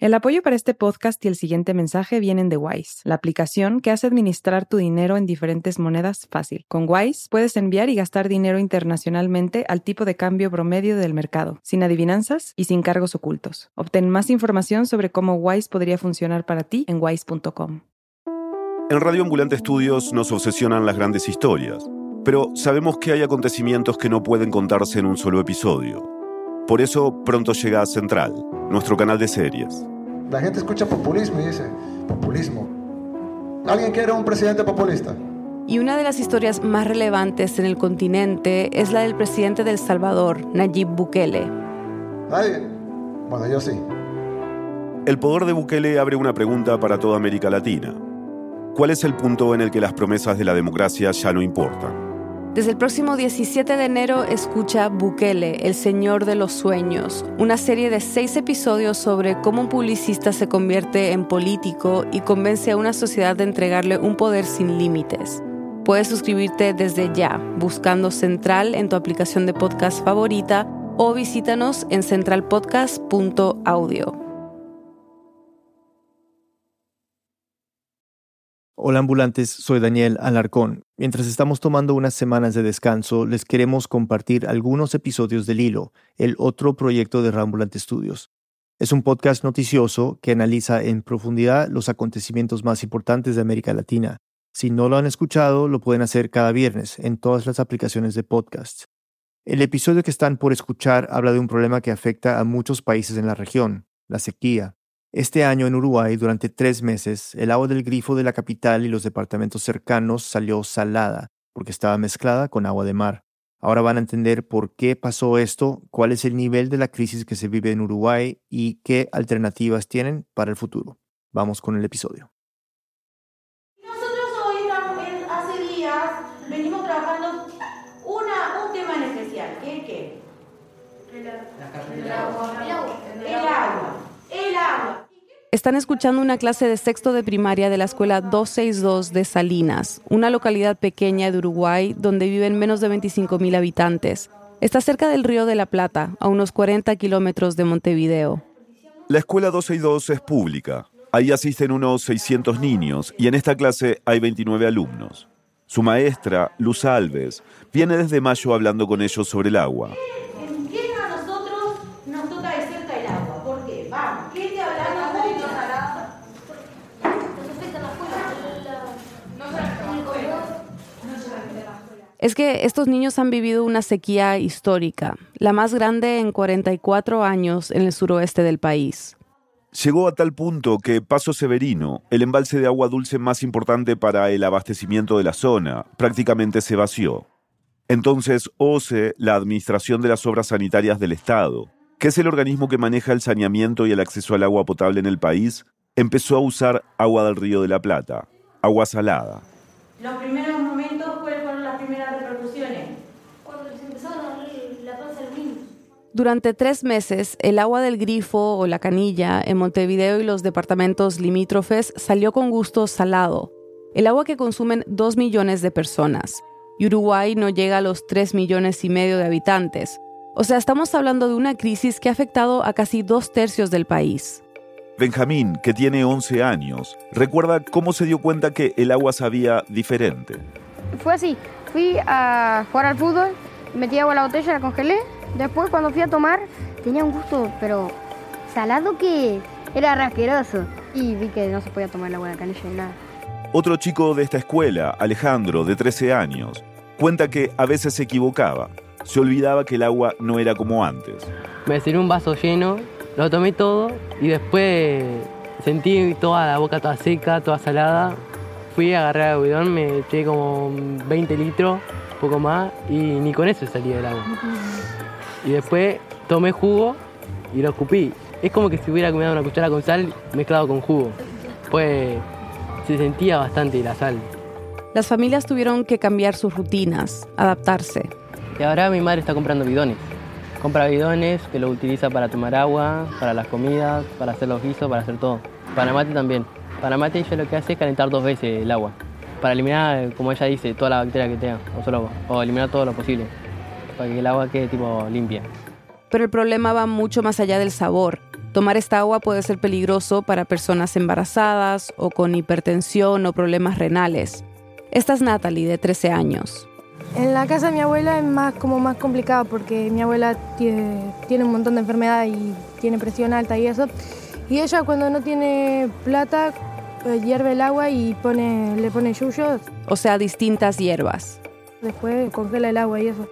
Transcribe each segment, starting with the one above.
El apoyo para este podcast y el siguiente mensaje vienen de Wise, la aplicación que hace administrar tu dinero en diferentes monedas fácil. Con Wise puedes enviar y gastar dinero internacionalmente al tipo de cambio promedio del mercado, sin adivinanzas y sin cargos ocultos. Obtén más información sobre cómo Wise podría funcionar para ti en wise.com. En Radio Ambulante Estudios nos obsesionan las grandes historias, pero sabemos que hay acontecimientos que no pueden contarse en un solo episodio. Por eso pronto llega a Central, nuestro canal de series. La gente escucha populismo y dice, populismo. ¿Alguien quiere un presidente populista? Y una de las historias más relevantes en el continente es la del presidente del Salvador, Nayib Bukele. ¿Nadie? Bueno, yo sí. El poder de Bukele abre una pregunta para toda América Latina. ¿Cuál es el punto en el que las promesas de la democracia ya no importan? Desde el próximo 17 de enero escucha Bukele, el Señor de los Sueños, una serie de seis episodios sobre cómo un publicista se convierte en político y convence a una sociedad de entregarle un poder sin límites. Puedes suscribirte desde ya, buscando Central en tu aplicación de podcast favorita o visítanos en centralpodcast.audio. Hola ambulantes, soy Daniel Alarcón. Mientras estamos tomando unas semanas de descanso, les queremos compartir algunos episodios del Hilo, el otro proyecto de Rambulante Studios. Es un podcast noticioso que analiza en profundidad los acontecimientos más importantes de América Latina. Si no lo han escuchado, lo pueden hacer cada viernes en todas las aplicaciones de podcast. El episodio que están por escuchar habla de un problema que afecta a muchos países en la región, la sequía. Este año en Uruguay, durante tres meses, el agua del grifo de la capital y los departamentos cercanos salió salada, porque estaba mezclada con agua de mar. Ahora van a entender por qué pasó esto, cuál es el nivel de la crisis que se vive en Uruguay y qué alternativas tienen para el futuro. Vamos con el episodio. Nosotros hoy, hace días, venimos trabajando una, un tema en especial. ¿Qué? ¿Qué? El, agua. El agua. El agua. El agua. Están escuchando una clase de sexto de primaria de la escuela 262 de Salinas, una localidad pequeña de Uruguay donde viven menos de 25 mil habitantes. Está cerca del Río de la Plata, a unos 40 kilómetros de Montevideo. La escuela 262 es pública. Ahí asisten unos 600 niños y en esta clase hay 29 alumnos. Su maestra, Luz Alves, viene desde mayo hablando con ellos sobre el agua. Es que estos niños han vivido una sequía histórica, la más grande en 44 años en el suroeste del país. Llegó a tal punto que Paso Severino, el embalse de agua dulce más importante para el abastecimiento de la zona, prácticamente se vació. Entonces, OCE, la Administración de las Obras Sanitarias del Estado, que es el organismo que maneja el saneamiento y el acceso al agua potable en el país, empezó a usar agua del Río de la Plata, agua salada. Los primeros momentos fueron las primeras repercusiones. Cuando les empezaron a doler la panza a los niños. Durante tres meses, el agua del grifo o la canilla en Montevideo y los departamentos limítrofes salió con gusto salado, el agua que consumen dos millones de personas. Y Uruguay no llega a los tres millones y medio de habitantes. O sea, estamos hablando de una crisis que ha afectado a casi dos tercios del país. Benjamín, que tiene 11 años, recuerda cómo se dio cuenta que el agua sabía diferente. Fue así, fui a jugar al fútbol, metí agua en la botella, la congelé, después cuando fui a tomar tenía un gusto, pero salado que era rasqueroso y vi que no se podía tomar el agua de la canilla ni nada. Otro chico de esta escuela, Alejandro, de 13 años, cuenta que a veces se equivocaba. Se olvidaba que el agua no era como antes. Me sirvió un vaso lleno lo tomé todo y después sentí toda la boca toda seca, toda salada. Fui a agarrar el bidón, me eché como 20 litros, poco más, y ni con eso salía el agua. Y después tomé jugo y lo escupí. Es como que si hubiera comido una cuchara con sal mezclado con jugo. Pues se sentía bastante la sal. Las familias tuvieron que cambiar sus rutinas, adaptarse. Y ahora mi madre está comprando bidones. Compra bidones que lo utiliza para tomar agua, para las comidas, para hacer los guisos, para hacer todo. Para mate también. Para mate ella lo que hace es calentar dos veces el agua. Para eliminar, como ella dice, toda la bacteria que tenga, o solo agua. O eliminar todo lo posible. Para que el agua quede tipo limpia. Pero el problema va mucho más allá del sabor. Tomar esta agua puede ser peligroso para personas embarazadas o con hipertensión o problemas renales. Esta es Natalie, de 13 años. En la casa de mi abuela es más como más complicado porque mi abuela tiene, tiene un montón de enfermedades y tiene presión alta y eso. Y ella cuando no tiene plata eh, hierve el agua y pone, le pone yuyos. O sea, distintas hierbas. Después congela el agua y eso.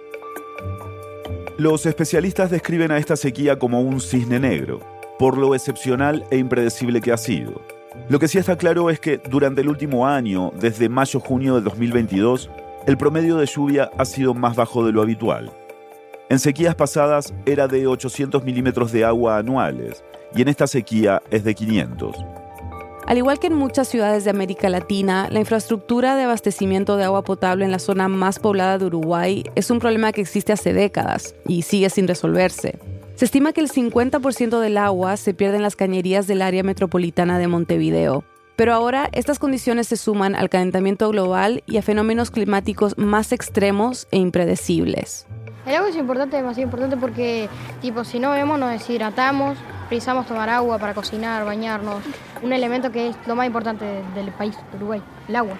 Los especialistas describen a esta sequía como un cisne negro, por lo excepcional e impredecible que ha sido. Lo que sí está claro es que durante el último año, desde mayo-junio de 2022, el promedio de lluvia ha sido más bajo de lo habitual. En sequías pasadas era de 800 milímetros de agua anuales y en esta sequía es de 500. Al igual que en muchas ciudades de América Latina, la infraestructura de abastecimiento de agua potable en la zona más poblada de Uruguay es un problema que existe hace décadas y sigue sin resolverse. Se estima que el 50% del agua se pierde en las cañerías del área metropolitana de Montevideo. Pero ahora estas condiciones se suman al calentamiento global y a fenómenos climáticos más extremos e impredecibles. El agua es importante, demasiado importante porque, tipo, si no bebemos nos deshidratamos, precisamos tomar agua para cocinar, bañarnos. Un elemento que es lo más importante del país, Uruguay, el agua.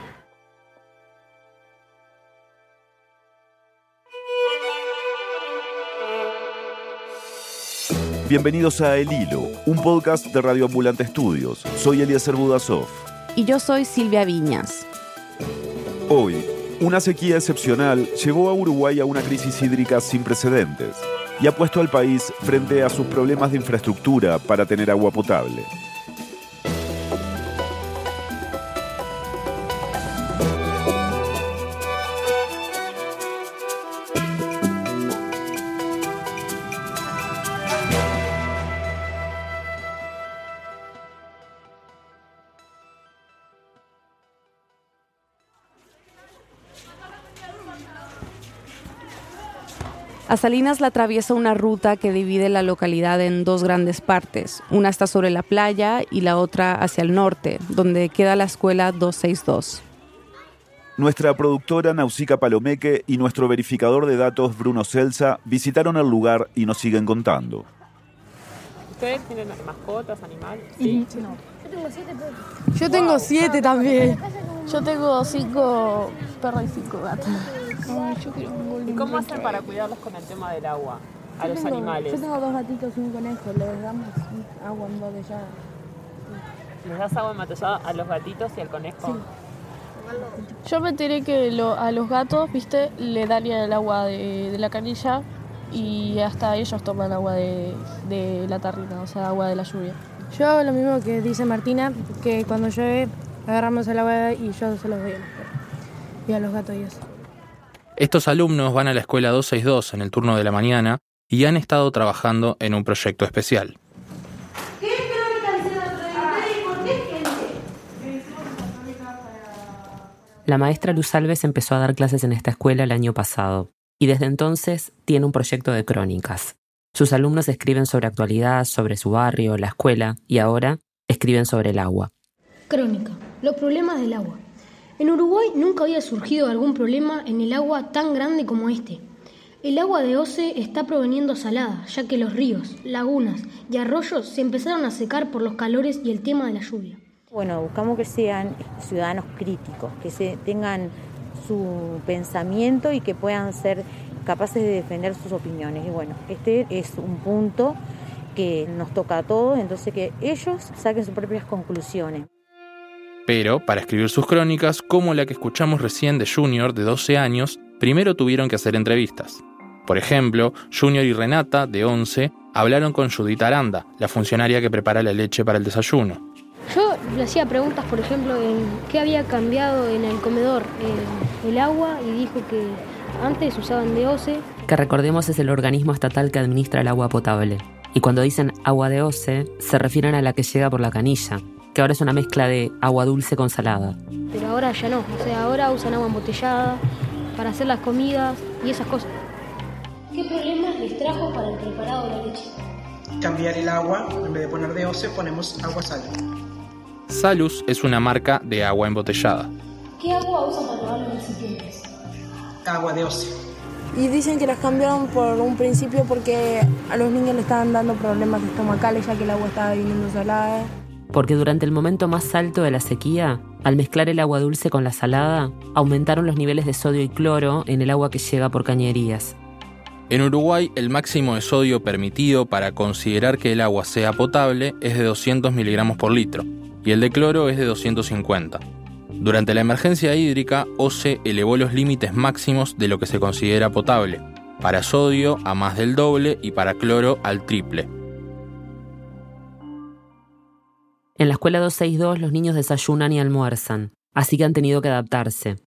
Bienvenidos a El Hilo, un podcast de Radio Ambulante Estudios. Soy Eliezer Budasov. Y yo soy Silvia Viñas. Hoy, una sequía excepcional llevó a Uruguay a una crisis hídrica sin precedentes y ha puesto al país frente a sus problemas de infraestructura para tener agua potable. A Salinas la atraviesa una ruta que divide la localidad en dos grandes partes. Una está sobre la playa y la otra hacia el norte, donde queda la escuela 262. Nuestra productora Nausica Palomeque y nuestro verificador de datos Bruno Celsa visitaron el lugar y nos siguen contando. ¿Ustedes tienen mascotas, animales? Sí. No. Yo tengo siete Yo tengo siete también. Yo tengo cinco perros y cinco gatos. ¿Y cómo hacen para cuidarlos con el tema del agua? A yo los tengo, animales. Yo tengo dos gatitos y un conejo. Les damos agua embotellada. ¿Les das agua embotellada a los gatitos y al conejo? Sí. Yo me enteré que lo, a los gatos, viste, le darían el agua de, de, la canilla y hasta ellos toman agua de, de la tarrina, o sea, agua de la lluvia. Yo hago lo mismo que dice Martina, que cuando llueve agarramos el agua y yo se los doy a los perros y a los gatos y eso. Estos alumnos van a la escuela 262 en el turno de la mañana y han estado trabajando en un proyecto especial. La maestra Luz Alves empezó a dar clases en esta escuela el año pasado y desde entonces tiene un proyecto de crónicas. Sus alumnos escriben sobre actualidad, sobre su barrio, la escuela y ahora escriben sobre el agua. Crónica. Los problemas del agua. En Uruguay nunca había surgido algún problema en el agua tan grande como este. El agua de Ose está proveniendo salada, ya que los ríos, lagunas y arroyos se empezaron a secar por los calores y el tema de la lluvia. Bueno, buscamos que sean ciudadanos críticos, que se tengan su pensamiento y que puedan ser capaces de defender sus opiniones. Y bueno, este es un punto que nos toca a todos, entonces que ellos saquen sus propias conclusiones. Pero, para escribir sus crónicas, como la que escuchamos recién de Junior, de 12 años, primero tuvieron que hacer entrevistas. Por ejemplo, Junior y Renata, de 11, hablaron con Judith Aranda, la funcionaria que prepara la leche para el desayuno. Yo le hacía preguntas, por ejemplo, en qué había cambiado en el comedor el, el agua y dijo que antes usaban de OCE. Que recordemos es el organismo estatal que administra el agua potable. Y cuando dicen agua de OCE, se refieren a la que llega por la canilla, que ahora es una mezcla de agua dulce con salada. Pero ahora ya no, o sea, ahora usan agua embotellada para hacer las comidas y esas cosas. ¿Qué problemas les trajo para el preparado de la leche? Cambiar el agua, en vez de poner de OCE ponemos agua sal. Salus es una marca de agua embotellada. ¿Qué agua usan para lavar los recipientes? Agua de OCE. Y dicen que las cambiaron por un principio porque a los niños le estaban dando problemas estomacales ya que el agua estaba viniendo salada. Porque durante el momento más alto de la sequía, al mezclar el agua dulce con la salada, aumentaron los niveles de sodio y cloro en el agua que llega por cañerías. En Uruguay, el máximo de sodio permitido para considerar que el agua sea potable es de 200 miligramos por litro y el de cloro es de 250. Durante la emergencia hídrica, OCE elevó los límites máximos de lo que se considera potable, para sodio a más del doble y para cloro al triple. En la escuela 262 los niños desayunan y almuerzan, así que han tenido que adaptarse.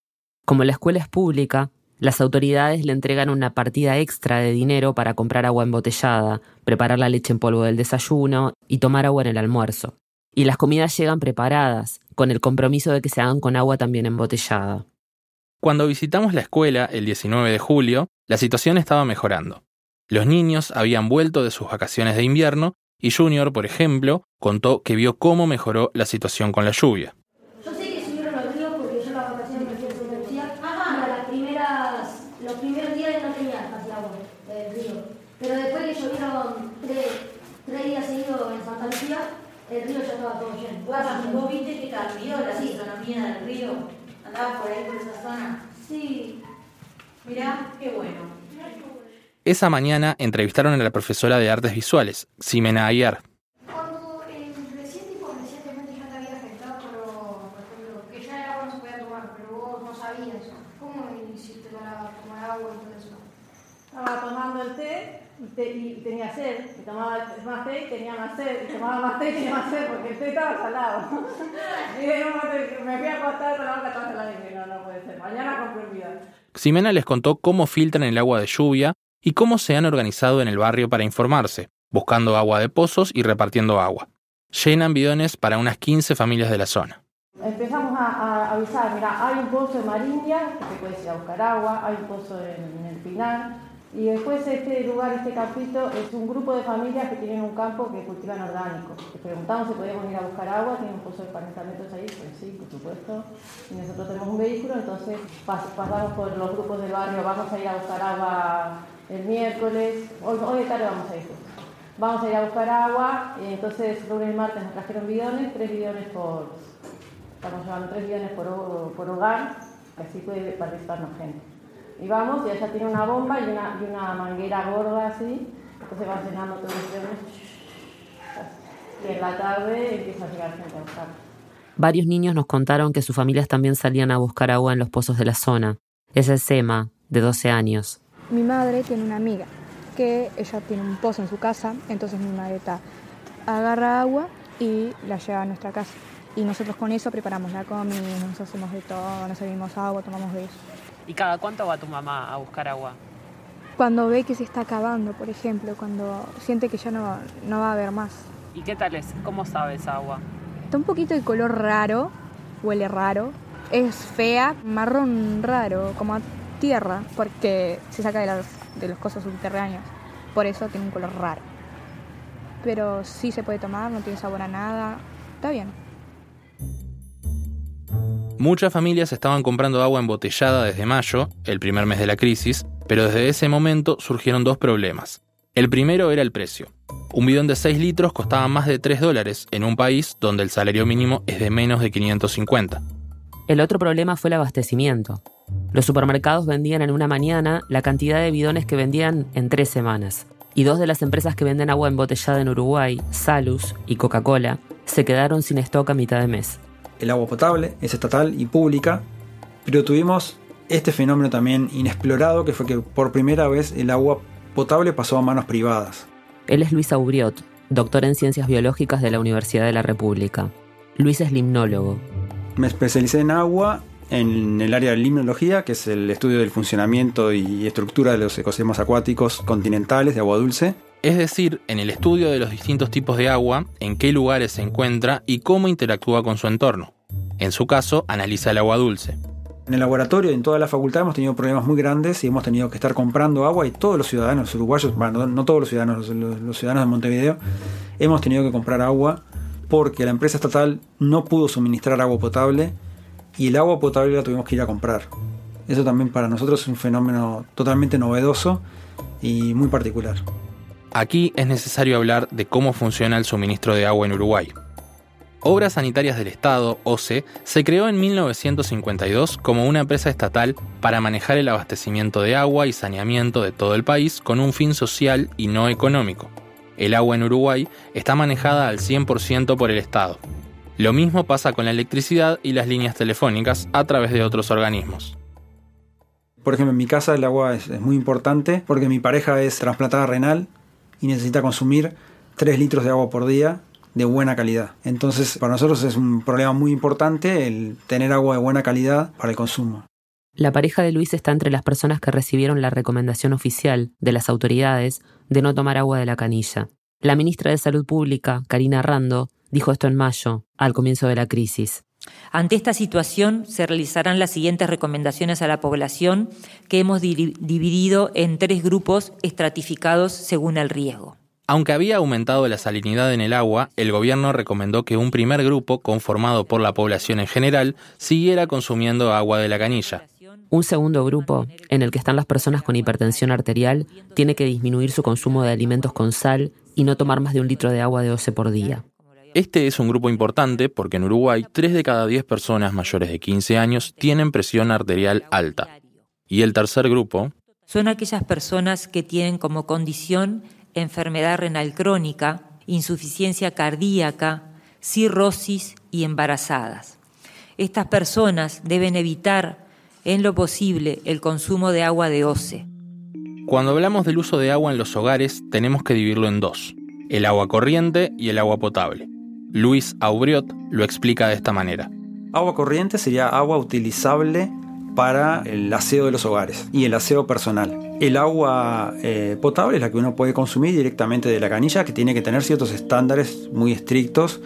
Como la escuela es pública, las autoridades le entregan una partida extra de dinero para comprar agua embotellada, preparar la leche en polvo del desayuno y tomar agua en el almuerzo. Y las comidas llegan preparadas, con el compromiso de que se hagan con agua también embotellada. Cuando visitamos la escuela el 19 de julio, la situación estaba mejorando. Los niños habían vuelto de sus vacaciones de invierno y Junior, por ejemplo, contó que vio cómo mejoró la situación con la lluvia. Yo sé que subieron los ríos porque yo las vacaciones me fui a universidad. Ajá. las primeras, los primeros días no tenía casi agua del río. Pero después que llovieron tres, tres días seguidos en Santa Lucía, el río ya estaba todo lleno. Guapa, ¿vos viste que cambió la fisonomía del río? ¿Andabas por ahí por esa zona? Sí. Mirá, qué bueno. Esa mañana entrevistaron a la profesora de artes visuales, Ximena Ayar. Cuando eh, recién tipo recientemente ya te había afectado, pero por ejemplo, que ya el agua no se podía tomar, pero vos no sabías. ¿Cómo hiciste para tomar agua y todo eso? Estaba tomando el té y, te- y tenía sed. Y tomaba más té y tenía más sed. Y tomaba más té y tenía más sed porque el té estaba salado. y de un momento me fui a acostar con la boca toda salada y dije, no, no puede ser. Mañana compro el video. Ximena les contó cómo filtran el agua de lluvia y cómo se han organizado en el barrio para informarse, buscando agua de pozos y repartiendo agua. Llenan bidones para unas 15 familias de la zona. Empezamos a, a avisar, mira, hay un pozo en Marindia, que puedes ir a buscar agua, hay un pozo en, en el Pinar, y después este lugar, este campito, es un grupo de familias que tienen un campo que cultivan orgánico. Les preguntamos si podíamos ir a buscar agua, tienen un pozo de 40 metros ahí, pues sí, por supuesto. Y nosotros tenemos un vehículo, entonces pas- pasamos por los grupos del barrio, vamos a ir a buscar agua el miércoles, hoy, hoy de tarde vamos a ir. Vamos a ir a buscar agua, y entonces lunes y martes nos trajeron bidones, tres bidones por, estamos llevando tres bidones por, por hogar, así puede participarnos gente. Y vamos, y allá tiene una bomba y una, y una manguera gorda así, entonces van llenando todos los bidones. Y en la tarde empieza a llegar gente a buscar. Varios niños nos contaron que sus familias también salían a buscar agua en los pozos de la zona. Esa es Emma, de 12 años. Mi madre tiene una amiga que ella tiene un pozo en su casa, entonces mi madre ta- agarra agua y la lleva a nuestra casa. Y nosotros con eso preparamos la comida, nos hacemos de todo, nos servimos agua, tomamos de eso. ¿Y cada cuánto va tu mamá a buscar agua? Cuando ve que se está acabando, por ejemplo, cuando siente que ya no, no va a haber más. ¿Y qué tal es? ¿Cómo sabe esa agua? Está un poquito de color raro, huele raro, es fea, marrón raro, como a tierra, porque se saca de los, de los cosas subterráneos. Por eso tiene un color raro. Pero sí se puede tomar, no tiene sabor a nada, está bien. Muchas familias estaban comprando agua embotellada desde mayo, el primer mes de la crisis, pero desde ese momento surgieron dos problemas. El primero era el precio. Un bidón de 6 litros costaba más de 3 dólares en un país donde el salario mínimo es de menos de 550. El otro problema fue el abastecimiento. Los supermercados vendían en una mañana la cantidad de bidones que vendían en tres semanas. Y dos de las empresas que venden agua embotellada en Uruguay, Salus y Coca-Cola, se quedaron sin stock a mitad de mes. El agua potable es estatal y pública, pero tuvimos este fenómeno también inexplorado que fue que por primera vez el agua potable pasó a manos privadas. Él es Luis Aubriot, doctor en Ciencias Biológicas de la Universidad de la República. Luis es limnólogo. Me especialicé en agua en el área de limnología, que es el estudio del funcionamiento y estructura de los ecosistemas acuáticos continentales de agua dulce. Es decir, en el estudio de los distintos tipos de agua, en qué lugares se encuentra y cómo interactúa con su entorno. En su caso, analiza el agua dulce. En el laboratorio y en toda la facultad hemos tenido problemas muy grandes y hemos tenido que estar comprando agua y todos los ciudadanos uruguayos, bueno, no, no todos los ciudadanos, los, los ciudadanos de Montevideo, hemos tenido que comprar agua porque la empresa estatal no pudo suministrar agua potable y el agua potable la tuvimos que ir a comprar. Eso también para nosotros es un fenómeno totalmente novedoso y muy particular. Aquí es necesario hablar de cómo funciona el suministro de agua en Uruguay. Obras Sanitarias del Estado, OCE, se creó en 1952 como una empresa estatal para manejar el abastecimiento de agua y saneamiento de todo el país con un fin social y no económico. El agua en Uruguay está manejada al 100% por el Estado. Lo mismo pasa con la electricidad y las líneas telefónicas a través de otros organismos. Por ejemplo, en mi casa el agua es, muy importante porque mi pareja es trasplantada renal y necesita consumir 3 litros de agua por día de buena calidad. Entonces, para nosotros es un problema muy importante el tener agua de buena calidad para el consumo. La pareja de Luis está entre las personas que recibieron la recomendación oficial de las autoridades de no tomar agua de la canilla. La ministra de Salud Pública, Karina Rando, dijo esto en mayo, al comienzo de la crisis. Ante esta situación se realizarán las siguientes recomendaciones a la población que hemos dividido en tres grupos estratificados según el riesgo. Aunque había aumentado la salinidad en el agua, el gobierno recomendó que un primer grupo, conformado por la población en general, siguiera consumiendo agua de la canilla. Un segundo grupo, en el que están las personas con hipertensión arterial, tiene que disminuir su consumo de alimentos con sal y no tomar más de un litro de agua de OCE por día. Este es un grupo importante porque en Uruguay 3 de cada 10 personas mayores de 15 años tienen presión arterial alta. Y el tercer grupo son aquellas personas que tienen como condición enfermedad renal crónica, insuficiencia cardíaca, cirrosis y embarazadas. Estas personas deben evitar en lo posible el consumo de agua de OCE. Cuando hablamos del uso de agua en los hogares, tenemos que dividirlo en dos, el agua corriente y el agua potable. Luis Aubriot lo explica de esta manera. Agua corriente sería agua utilizable para el aseo de los hogares y el aseo personal. El agua eh, potable es la que uno puede consumir directamente de la canilla, que tiene que tener ciertos estándares muy estrictos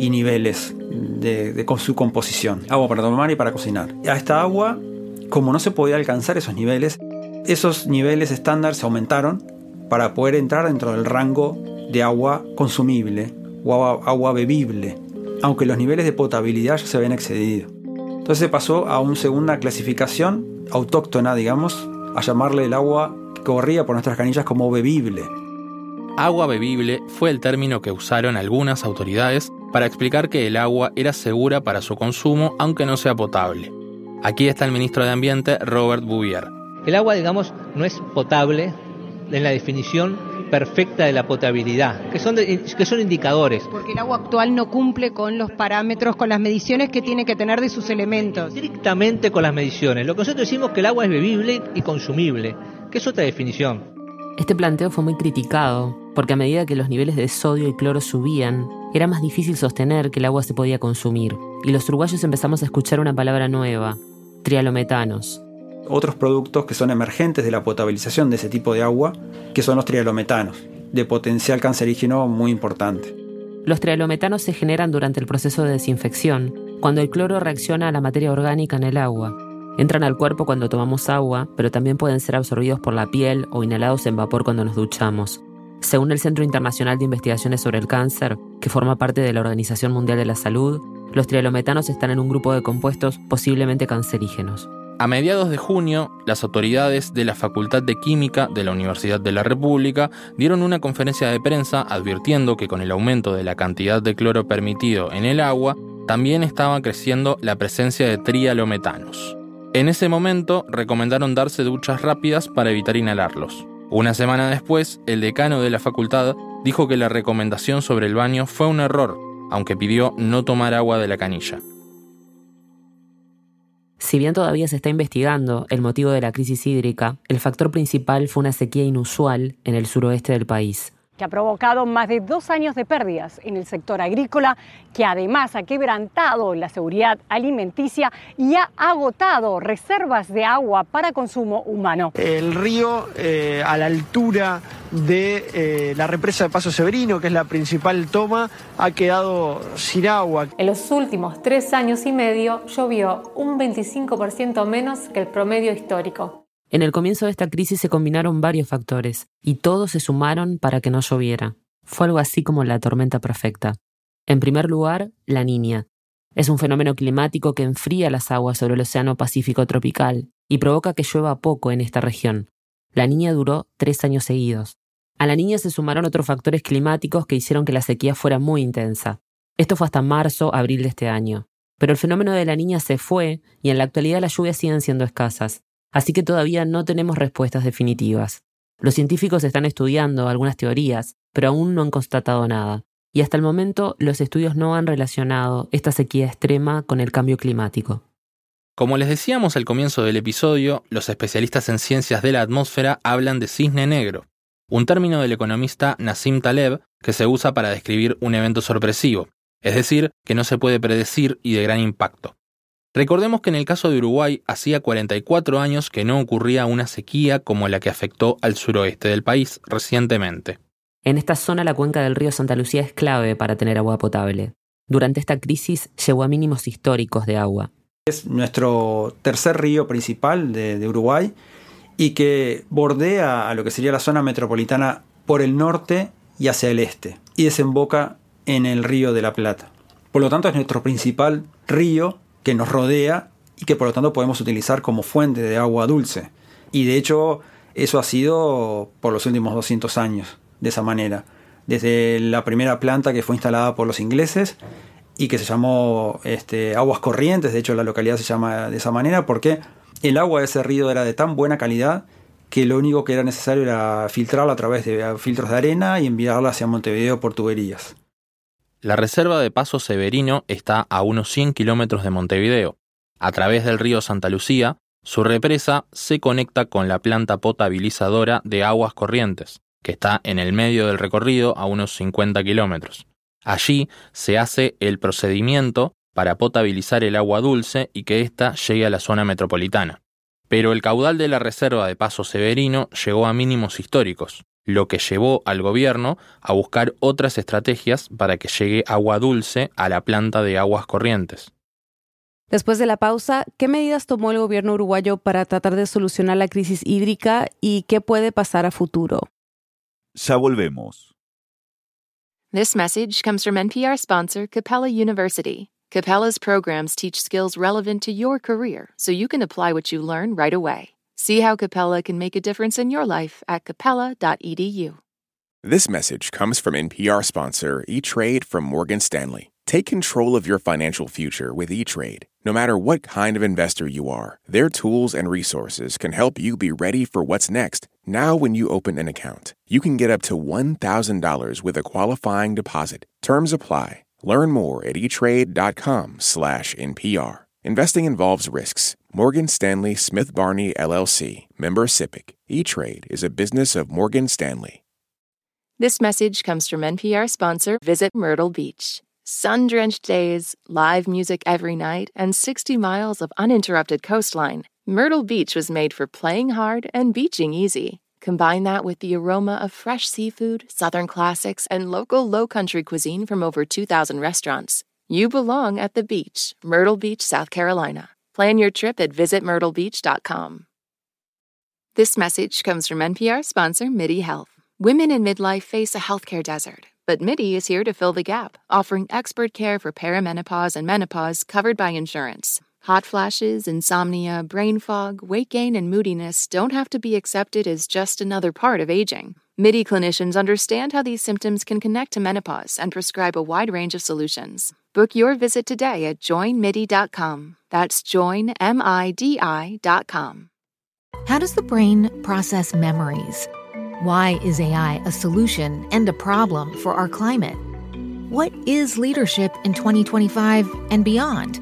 y niveles de, su composición. Agua para tomar y para cocinar. A esta agua, como no se podía alcanzar esos niveles, esos niveles estándar se aumentaron para poder entrar dentro del rango de agua consumible o agua, agua bebible, aunque los niveles de potabilidad ya se habían excedido. Entonces se pasó a una segunda clasificación autóctona, digamos, a llamarle el agua que corría por nuestras canillas como bebible. Agua bebible fue el término que usaron algunas autoridades para explicar que el agua era segura para su consumo aunque no sea potable. Aquí está el ministro de Ambiente, Robert Bouvier. El agua, digamos, no es potable en la definición perfecta de la potabilidad, que son, que son indicadores. Porque el agua actual no cumple con los parámetros, con las mediciones que tiene que tener de sus elementos. Estrictamente con las mediciones. Lo que nosotros decimos que el agua es bebible y consumible, que es otra definición. Este planteo fue muy criticado, porque a medida que los niveles de sodio y cloro subían, era más difícil sostener que el agua se podía consumir, y los uruguayos empezamos a escuchar una palabra nueva, trialometanos, otros productos que son emergentes de la potabilización de ese tipo de agua, que son los trialometanos, de potencial cancerígeno muy importante. Los trialometanos se generan durante el proceso de desinfección, cuando el cloro reacciona a la materia orgánica en el agua. Entran al cuerpo cuando tomamos agua, pero también pueden ser absorbidos por la piel o inhalados en vapor cuando nos duchamos. Según el Centro Internacional de Investigaciones sobre el Cáncer, que forma parte de la Organización Mundial de la Salud, los trialometanos están en un grupo de compuestos posiblemente cancerígenos. A mediados de junio, las autoridades de la Facultad de Química de la Universidad de la República dieron una conferencia de prensa advirtiendo que con el aumento de la cantidad de cloro permitido en el agua, también estaba creciendo la presencia de trialometanos. En ese momento recomendaron darse duchas rápidas para evitar inhalarlos. Una semana después, el decano de la facultad dijo que la recomendación sobre el baño fue un error, aunque pidió no tomar agua de la canilla. Si bien todavía se está investigando el motivo de la crisis hídrica, el factor principal fue una sequía inusual en el suroeste del país que ha provocado más de dos años de pérdidas en el sector agrícola, que además ha quebrantado la seguridad alimenticia y ha agotado reservas de agua para consumo humano. El río eh, a la altura de eh, la represa de Paso Severino, que es la principal toma, ha quedado sin agua. En los últimos tres años y medio llovió un 25% menos que el promedio histórico. En el comienzo de esta crisis se combinaron varios factores, y todos se sumaron para que no lloviera. Fue algo así como la tormenta perfecta. En primer lugar, la niña. Es un fenómeno climático que enfría las aguas sobre el Océano Pacífico tropical y provoca que llueva poco en esta región. La niña duró tres años seguidos. A la niña se sumaron otros factores climáticos que hicieron que la sequía fuera muy intensa. Esto fue hasta marzo, abril de este año. Pero el fenómeno de la niña se fue y en la actualidad las lluvias siguen siendo escasas, así que todavía no tenemos respuestas definitivas. Los científicos están estudiando algunas teorías, pero aún no han constatado nada. Y hasta el momento los estudios no han relacionado esta sequía extrema con el cambio climático. Como les decíamos al comienzo del episodio, los especialistas en ciencias de la atmósfera hablan de cisne negro, un término del economista Nassim Taleb que se usa para describir un evento sorpresivo, es decir, que no se puede predecir y de gran impacto. Recordemos que en el caso de Uruguay hacía 44 años que no ocurría una sequía como la que afectó al suroeste del país recientemente. En esta zona la cuenca del río Santa Lucía es clave para tener agua potable. Durante esta crisis llegó a mínimos históricos de agua. Es nuestro tercer río principal de, Uruguay y que bordea a lo que sería la zona metropolitana por el norte y hacia el este y desemboca en el río de la Plata. Por lo tanto es nuestro principal río que nos rodea y que por lo tanto podemos utilizar como fuente de agua dulce. Y de hecho eso ha sido por los últimos 200 años de esa manera. Desde la primera planta que fue instalada por los ingleses y que se llamó este, Aguas Corrientes, de hecho la localidad se llama de esa manera porque el agua de ese río era de tan buena calidad que lo único que era necesario era filtrarla a través de filtros de arena y enviarla hacia Montevideo por tuberías. La reserva de Paso Severino está a unos 100 kilómetros de Montevideo. A través del río Santa Lucía, su represa se conecta con la planta potabilizadora de aguas corrientes, que está en el medio del recorrido a unos 50 kilómetros. Allí se hace el procedimiento para potabilizar el agua dulce y que ésta llegue a la zona metropolitana. Pero el caudal de la reserva de Paso Severino llegó a mínimos históricos, lo que llevó al gobierno a buscar otras estrategias para que llegue agua dulce a la planta de aguas corrientes. Después de la pausa, ¿qué medidas tomó el gobierno uruguayo para tratar de solucionar la crisis hídrica y qué puede pasar a futuro? Ya volvemos. This message comes from NPR sponsor Capella University. Capella's programs teach skills relevant to your career so you can apply what you learn right away. See how Capella can make a difference in your life at capella.edu. This message comes from NPR sponsor E-Trade from Morgan Stanley. Take control of your financial future with E-Trade. No matter what kind of investor you are, their tools and resources can help you be ready for what's next. Now when you open an account, you can get up to $1,000 with a qualifying deposit. Terms apply. Learn more at etrade.com/npr. Investing involves risks. Morgan Stanley Smith Barney LLC, member SIPC. E-Trade is a business of Morgan Stanley. This message comes from NPR sponsor Visit Myrtle Beach. Sun drenched days, live music every night, and 60 miles of uninterrupted coastline. Myrtle Beach was made for playing hard and beaching easy. Combine that with the aroma of fresh seafood, southern classics, and local low country cuisine from over 2,000 restaurants. You belong at the beach, Myrtle Beach, South Carolina. Plan your trip at visitmyrtlebeach.com. This message comes from NPR sponsor MIDI Health. Women in midlife face a healthcare desert, but MIDI is here to fill the gap, offering expert care for perimenopause and menopause covered by insurance. Hot flashes, insomnia, brain fog, weight gain, and moodiness don't have to be accepted as just another part of aging. MIDI clinicians understand how these symptoms can connect to menopause and prescribe a wide range of solutions. Book your visit today at joinmidi.com. That's joinmidi.com. How does the brain process memories? Why is AI a solution and a problem for our climate? What is leadership in 2025 and beyond?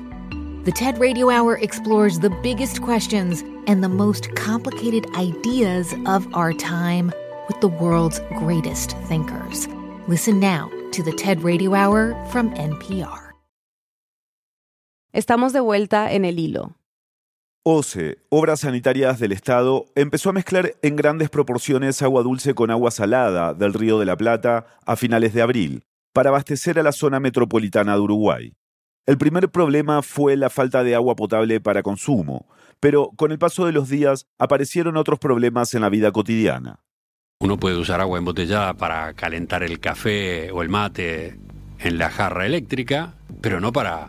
The TED Radio Hour explores the biggest questions and the most complicated ideas of our time with the world's greatest thinkers. Listen now to the TED Radio Hour from NPR. Estamos de vuelta en el hilo. OCE, Obras Sanitarias del Estado, empezó a mezclar en grandes proporciones agua dulce con agua salada del Río de la Plata a finales de abril, para abastecer a la zona metropolitana de Uruguay. El primer problema fue la falta de agua potable para consumo, pero con el paso de los días aparecieron otros problemas en la vida cotidiana. Uno puede usar agua embotellada para calentar el café o el mate en la jarra eléctrica, pero no para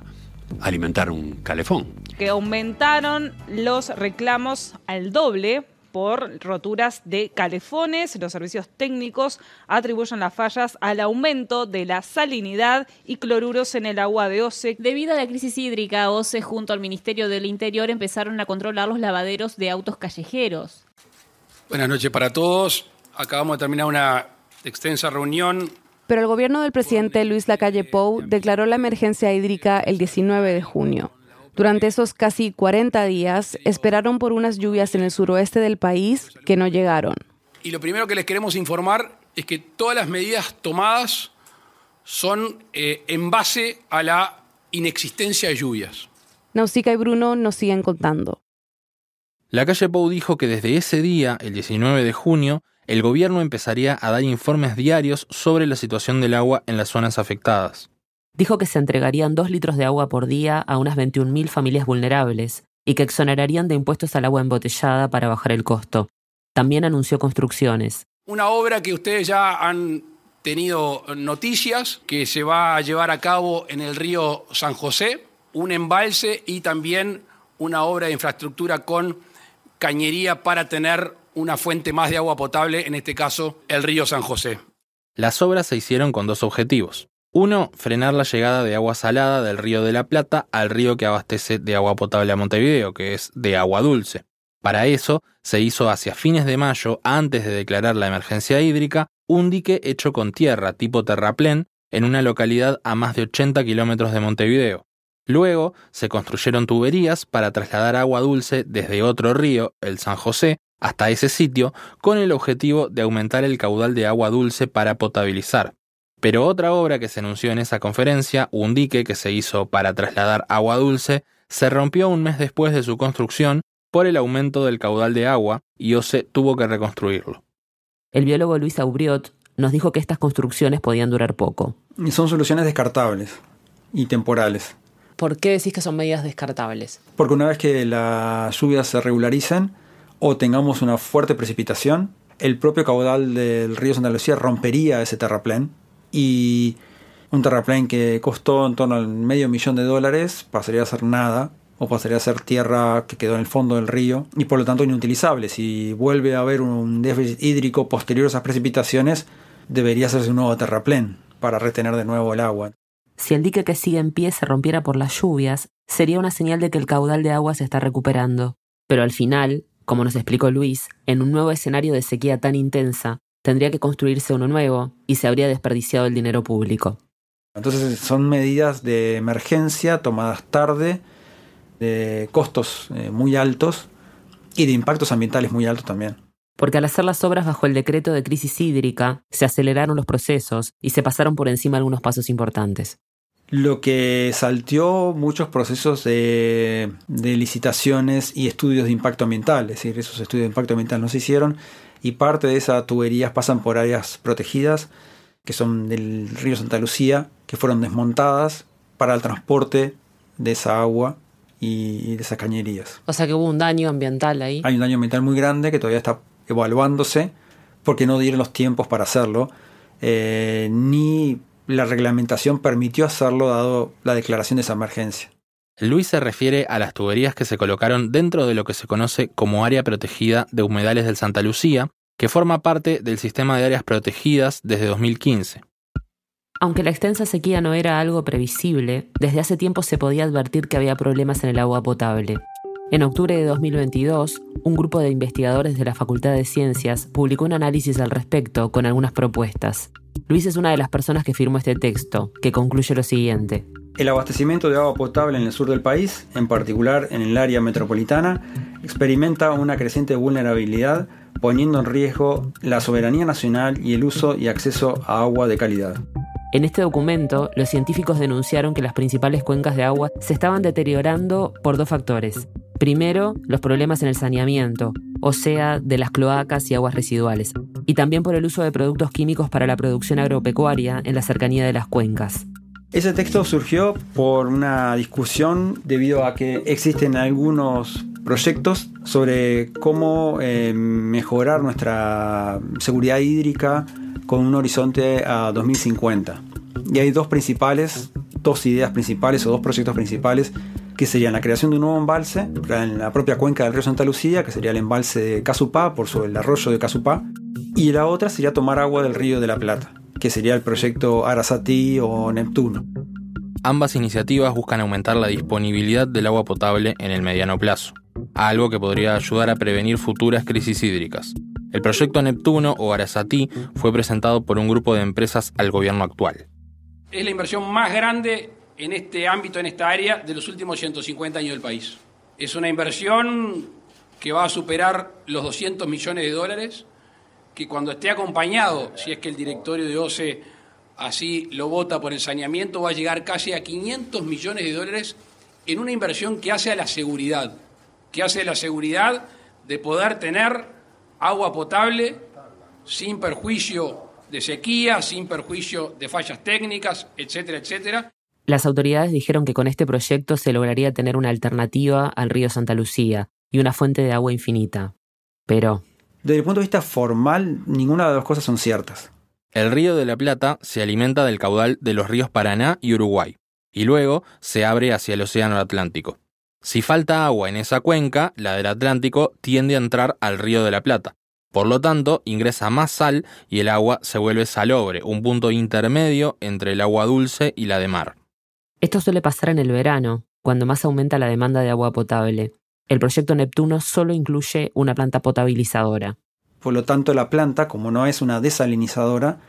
alimentar un calefón. Que aumentaron los reclamos al doble por roturas de calefones. Los servicios técnicos atribuyen las fallas al aumento de la salinidad y cloruros en el agua de OCE. Debido a la crisis hídrica, OCE junto al Ministerio del Interior empezaron a controlar los lavaderos de autos callejeros. Buenas noches para todos. Acabamos de terminar una extensa reunión pero el gobierno del presidente Luis Lacalle Pou declaró la emergencia hídrica el 19 de junio. Durante esos casi 40 días esperaron por unas lluvias en el suroeste del país que no llegaron. Y lo primero que les queremos informar es que todas las medidas tomadas son eh, en base a la inexistencia de lluvias. Nausica y Bruno nos siguen contando. La calle Pou dijo que desde ese día, el 19 de junio, el gobierno empezaría a dar informes diarios sobre la situación del agua en las zonas afectadas. Dijo que se entregarían dos litros de agua por día a unas 21.000 familias vulnerables y que exonerarían de impuestos al agua embotellada para bajar el costo. También anunció construcciones. Una obra que ustedes ya han tenido noticias, que se va a llevar a cabo en el río San José, un embalse y también una obra de infraestructura con cañería para tener una fuente más de agua potable, en este caso el río San José. Las obras se hicieron con dos objetivos. Uno, frenar la llegada de agua salada del río de la Plata al río que abastece de agua potable a Montevideo, que es de agua dulce. Para eso, se hizo hacia fines de mayo, antes de declarar la emergencia hídrica, un dique hecho con tierra tipo terraplén en una localidad a más de 80 kilómetros de Montevideo. Luego, se construyeron tuberías para trasladar agua dulce desde otro río, el San José, hasta ese sitio con el objetivo de aumentar el caudal de agua dulce para potabilizar. Pero otra obra que se anunció en esa conferencia, un dique que se hizo para trasladar agua dulce, se rompió un mes después de su construcción por el aumento del caudal de agua y OCE tuvo que reconstruirlo. El biólogo Luis Aubriot nos dijo que estas construcciones podían durar poco. Y son soluciones descartables y temporales. ¿Por qué decís que son medidas descartables? Porque una vez que las lluvias se regularicen, o tengamos una fuerte precipitación, el propio caudal del río Santa Lucía rompería ese terraplén y un terraplén que costó en torno al medio millón de dólares pasaría a ser nada o pasaría a ser tierra que quedó en el fondo del río y por lo tanto inutilizable. Si vuelve a haber un déficit hídrico posterior a esas precipitaciones, debería hacerse un nuevo terraplén para retener de nuevo el agua. Si el dique que sigue en pie se rompiera por las lluvias, sería una señal de que el caudal de agua se está recuperando. Pero al final, como nos explicó Luis, en un nuevo escenario de sequía tan intensa, tendría que construirse uno nuevo y se habría desperdiciado el dinero público. Entonces son medidas de emergencia tomadas tarde, de costos eh, muy altos y de impactos ambientales muy altos también. Porque al hacer las obras bajo el decreto de crisis hídrica, se aceleraron los procesos y se pasaron por encima algunos pasos importantes lo que salteó muchos procesos de, licitaciones y estudios de impacto ambiental, es decir, esos estudios de impacto ambiental no se hicieron y parte de esas tuberías pasan por áreas protegidas que son del río Santa Lucía, que fueron desmontadas para el transporte de esa agua y de esas cañerías. O sea que hubo un daño ambiental ahí. Hay un daño ambiental muy grande que todavía está evaluándose porque no dieron los tiempos para hacerlo, eh, ni la reglamentación permitió hacerlo dado la declaración de esa emergencia. Luis se refiere a las tuberías que se colocaron dentro de lo que se conoce como área protegida de humedales del Santa Lucía, que forma parte del sistema de áreas protegidas desde 2015. Aunque la extensa sequía no era algo previsible, desde hace tiempo se podía advertir que había problemas en el agua potable. En octubre de 2022, un grupo de investigadores de la Facultad de Ciencias publicó un análisis al respecto con algunas propuestas. Luis es una de las personas que firmó este texto, que concluye lo siguiente. El abastecimiento de agua potable en el sur del país, en particular en el área metropolitana, experimenta una creciente vulnerabilidad, poniendo en riesgo la soberanía nacional y el uso y acceso a agua de calidad. En este documento, los científicos denunciaron que las principales cuencas de agua se estaban deteriorando por dos factores. Primero, los problemas en el saneamiento, o sea, de las cloacas y aguas residuales, y también por el uso de productos químicos para la producción agropecuaria en la cercanía de las cuencas. Ese texto surgió por una discusión debido a que existen algunos proyectos sobre cómo eh, mejorar nuestra seguridad hídrica con un horizonte a 2050. Y hay dos principales dos ideas principales o dos proyectos principales que serían la creación de un nuevo embalse en la propia cuenca del río Santa Lucía, que sería el embalse de Casupá, por sobre el arroyo de Casupá, y la otra sería tomar agua del río de la Plata, que sería el proyecto Arasati o Neptuno. Ambas iniciativas buscan aumentar la disponibilidad del agua potable en el mediano plazo, algo que podría ayudar a prevenir futuras crisis hídricas. El proyecto Neptuno o Arasati fue presentado por un grupo de empresas al gobierno actual. Es la inversión más grande en este ámbito, en esta área, de los últimos 150 años del país. Es una inversión que va a superar los 200 millones de dólares, que cuando esté acompañado, si es que el directorio de OCE así lo vota por el saneamiento, va a llegar casi a 500 millones de dólares en una inversión que hace a la seguridad, que hace a la seguridad de poder tener agua potable sin perjuicio de sequía, sin perjuicio de fallas técnicas, etcétera, etcétera. Las autoridades dijeron que con este proyecto se lograría tener una alternativa al río Santa Lucía y una fuente de agua infinita. Pero... Desde el punto de vista formal, ninguna de las dos cosas son ciertas. El río de la Plata se alimenta del caudal de los ríos Paraná y Uruguay, y luego se abre hacia el Océano Atlántico. Si falta agua en esa cuenca, la del Atlántico tiende a entrar al río de la Plata. Por lo tanto, ingresa más sal y el agua se vuelve salobre, un punto intermedio entre el agua dulce y la de mar. Esto suele pasar en el verano, cuando más aumenta la demanda de agua potable. El proyecto Neptuno solo incluye una planta potabilizadora. Por lo tanto, la planta, como no es una desalinizadora,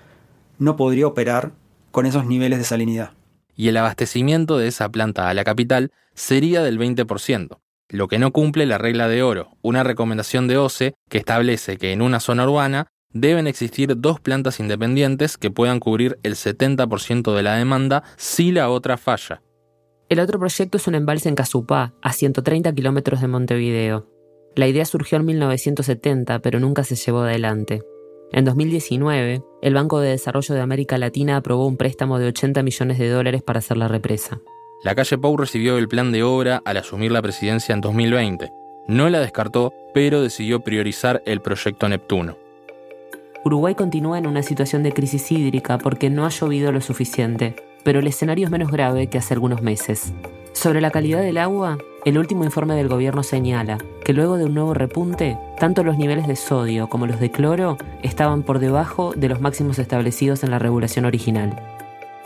no podría operar con esos niveles de salinidad. Y el abastecimiento de esa planta a la capital sería del 20%, lo que no cumple la regla de oro, una recomendación de OCE que establece que en una zona urbana deben existir dos plantas independientes que puedan cubrir el 70% de la demanda si la otra falla. El otro proyecto es un embalse en Casupá, a 130 kilómetros de Montevideo. La idea surgió en 1970, pero nunca se llevó adelante. En 2019, el Banco de Desarrollo de América Latina aprobó un préstamo de 80 millones de dólares para hacer la represa. La calle Pau recibió el plan de obra al asumir la presidencia en 2020. No la descartó, pero decidió priorizar el proyecto Neptuno. Uruguay continúa en una situación de crisis hídrica porque no ha llovido lo suficiente, pero el escenario es menos grave que hace algunos meses. Sobre la calidad del agua, el último informe del gobierno señala que luego de un nuevo repunte, tanto los niveles de sodio como los de cloro estaban por debajo de los máximos establecidos en la regulación original.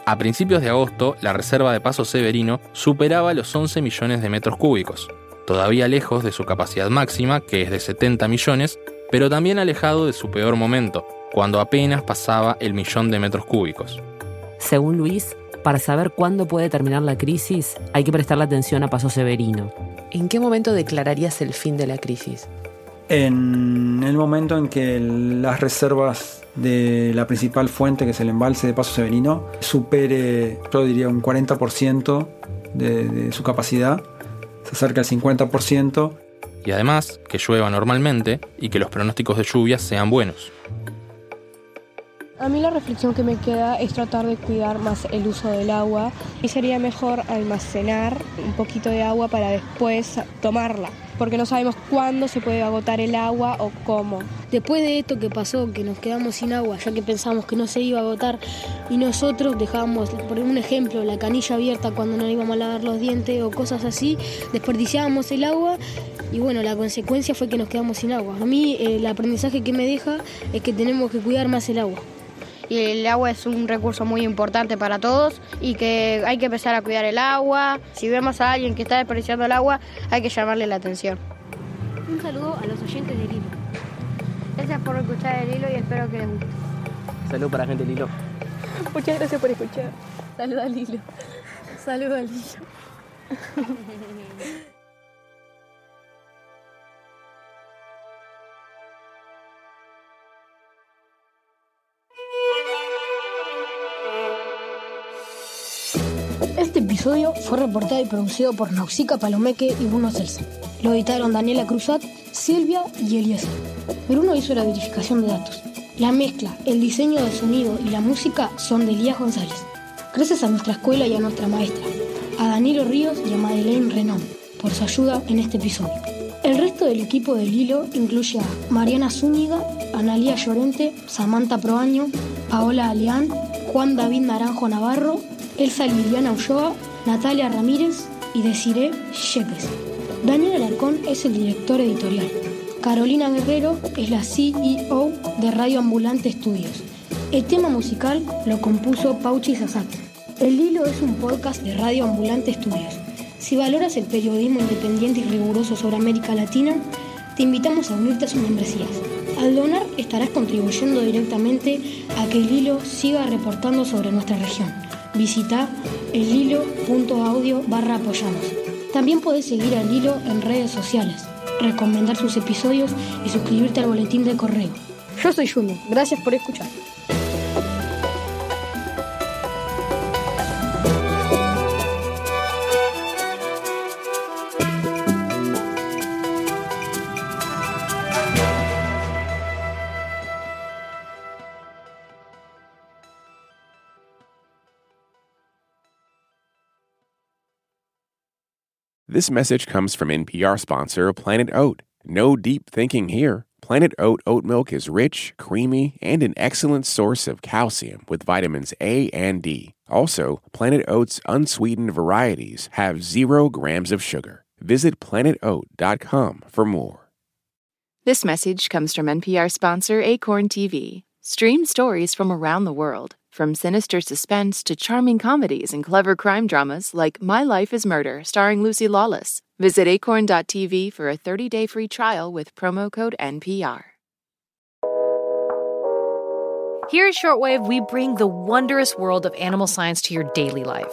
A principios de agosto, la reserva de Paso Severino superaba los 11 millones de metros cúbicos, todavía lejos de su capacidad máxima, que es de 70 millones, pero también alejado de su peor momento, cuando apenas pasaba el millón de metros cúbicos. Según Luis, para saber cuándo puede terminar la crisis, hay que prestarle atención a Paso Severino. ¿En qué momento declararías el fin de la crisis? En el momento en que las reservas de la principal fuente, que es el embalse de Paso Severino, supere, yo diría, un 40% de, de su capacidad, se acerca al 50%, y además que llueva normalmente y que los pronósticos de lluvias sean buenos. A mí la reflexión que me queda es tratar de cuidar más el uso del agua y sería mejor almacenar un poquito de agua para después tomarla, porque no sabemos cuándo se puede agotar el agua o cómo. Después de esto que pasó, que nos quedamos sin agua, ya que pensamos que no se iba a agotar y nosotros dejábamos, por un ejemplo, la canilla abierta cuando no íbamos a lavar los dientes o cosas así, desperdiciábamos el agua y bueno, la consecuencia fue que nos quedamos sin agua. A mí el aprendizaje que me deja es que tenemos que cuidar más el agua y el agua es un recurso muy importante para todos y que hay que empezar a cuidar el agua. Si vemos a alguien que está desperdiciando el agua, hay que llamarle la atención. Un saludo a los oyentes del hilo. Gracias por escuchar el hilo y espero que les guste. Salud para la gente del hilo. Muchas gracias por escuchar. Saludos al hilo. Saludos al hilo. episodio fue reportado y producido por Nausica Palomeque y Bruno Celsa. Lo editaron Daniela Cruzat, Silvia y Eliezer. Bruno hizo la verificación de datos. La mezcla, el diseño de sonido y la música son de Elías González. Gracias a nuestra escuela y a nuestra maestra, a Danilo Ríos y a Madeleine Renom, por su ayuda en este episodio. El resto del equipo del hilo incluye a Mariana Zúñiga, Analía Llorente, Samantha Proaño, Paola Aleán, Juan David Naranjo Navarro, Elsa Liliana Ulloa, Natalia Ramírez y Desiree Yepes. Daniel Alarcón es el director editorial. Carolina Guerrero es la CEO de Radio Ambulante Estudios. El tema musical lo compuso Pauchi Sasaki. El Hilo es un podcast de Radio Ambulante Estudios. Si valoras el periodismo independiente y riguroso sobre América Latina, te invitamos a unirte a sus membresías. Al donar estarás contribuyendo directamente a que el hilo siga reportando sobre nuestra región. Visita elhilo.audio barra apoyamos. También puedes seguir al hilo en redes sociales, recomendar sus episodios y suscribirte al boletín de correo. Yo soy Junior, gracias por escuchar. This message comes from NPR sponsor Planet Oat. No deep thinking here. Planet Oat oat milk is rich, creamy, and an excellent source of calcium with vitamins A and D. Also, Planet Oat's unsweetened varieties have zero grams of sugar. Visit planetoat.com for more. This message comes from NPR sponsor Acorn TV. Stream stories from around the world, from sinister suspense to charming comedies and clever crime dramas like My Life is Murder, starring Lucy Lawless. Visit acorn.tv for a 30 day free trial with promo code NPR. Here at Shortwave, we bring the wondrous world of animal science to your daily life.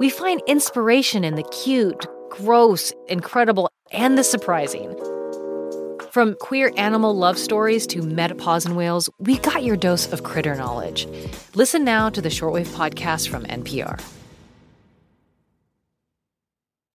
We find inspiration in the cute, gross, incredible, and the surprising. From queer animal love stories to menopause in whales, we got your dose of critter knowledge. Listen now to the Shortwave podcast from NPR.